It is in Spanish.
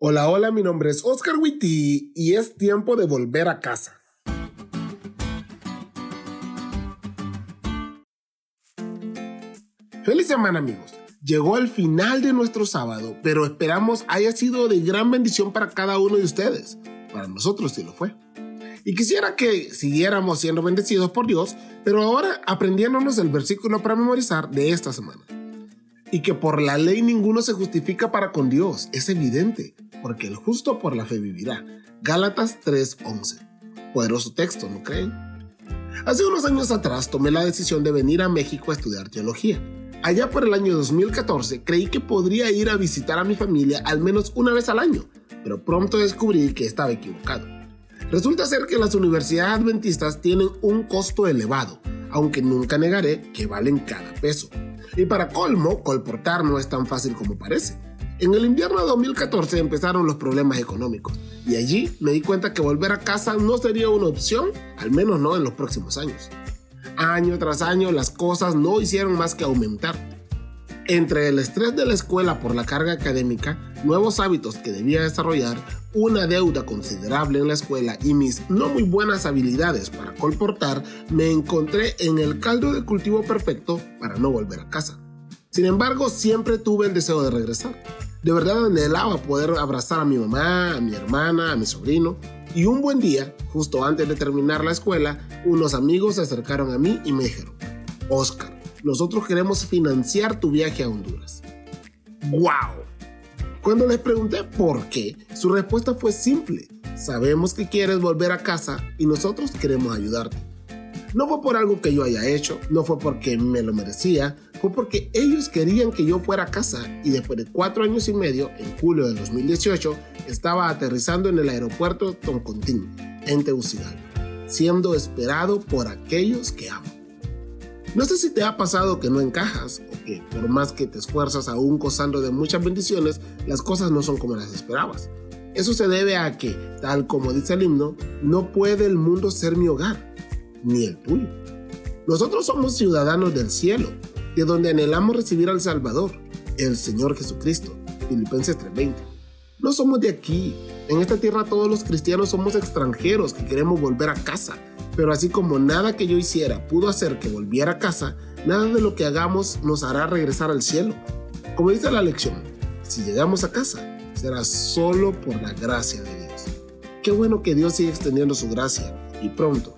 Hola, hola, mi nombre es Oscar Witty y es tiempo de volver a casa. Feliz semana amigos. Llegó el final de nuestro sábado, pero esperamos haya sido de gran bendición para cada uno de ustedes. Para nosotros sí lo fue. Y quisiera que siguiéramos siendo bendecidos por Dios, pero ahora aprendiéndonos el versículo para memorizar de esta semana. Y que por la ley ninguno se justifica para con Dios, es evidente porque el justo por la fe vivirá. Gálatas 3:11. Poderoso texto, ¿no creen? Hace unos años atrás tomé la decisión de venir a México a estudiar teología. Allá por el año 2014 creí que podría ir a visitar a mi familia al menos una vez al año, pero pronto descubrí que estaba equivocado. Resulta ser que las universidades adventistas tienen un costo elevado, aunque nunca negaré que valen cada peso. Y para colmo, colportar no es tan fácil como parece. En el invierno de 2014 empezaron los problemas económicos y allí me di cuenta que volver a casa no sería una opción, al menos no en los próximos años. Año tras año las cosas no hicieron más que aumentar. Entre el estrés de la escuela por la carga académica, nuevos hábitos que debía desarrollar, una deuda considerable en la escuela y mis no muy buenas habilidades para colportar, me encontré en el caldo de cultivo perfecto para no volver a casa. Sin embargo, siempre tuve el deseo de regresar. De verdad anhelaba poder abrazar a mi mamá, a mi hermana, a mi sobrino. Y un buen día, justo antes de terminar la escuela, unos amigos se acercaron a mí y me dijeron, Oscar, nosotros queremos financiar tu viaje a Honduras. ¡Wow! Cuando les pregunté por qué, su respuesta fue simple. Sabemos que quieres volver a casa y nosotros queremos ayudarte. No fue por algo que yo haya hecho, no fue porque me lo merecía, fue porque ellos querían que yo fuera a casa y después de cuatro años y medio, en julio del 2018, estaba aterrizando en el aeropuerto Toncontín, en Tegucigalpa, siendo esperado por aquellos que amo. No sé si te ha pasado que no encajas o que por más que te esfuerzas aún gozando de muchas bendiciones, las cosas no son como las esperabas. Eso se debe a que, tal como dice el himno, no puede el mundo ser mi hogar ni el tuyo. Nosotros somos ciudadanos del cielo, de donde anhelamos recibir al Salvador, el Señor Jesucristo. Filipenses 3:20. No somos de aquí. En esta tierra todos los cristianos somos extranjeros que queremos volver a casa. Pero así como nada que yo hiciera pudo hacer que volviera a casa, nada de lo que hagamos nos hará regresar al cielo. Como dice la lección, si llegamos a casa, será solo por la gracia de Dios. Qué bueno que Dios sigue extendiendo su gracia y pronto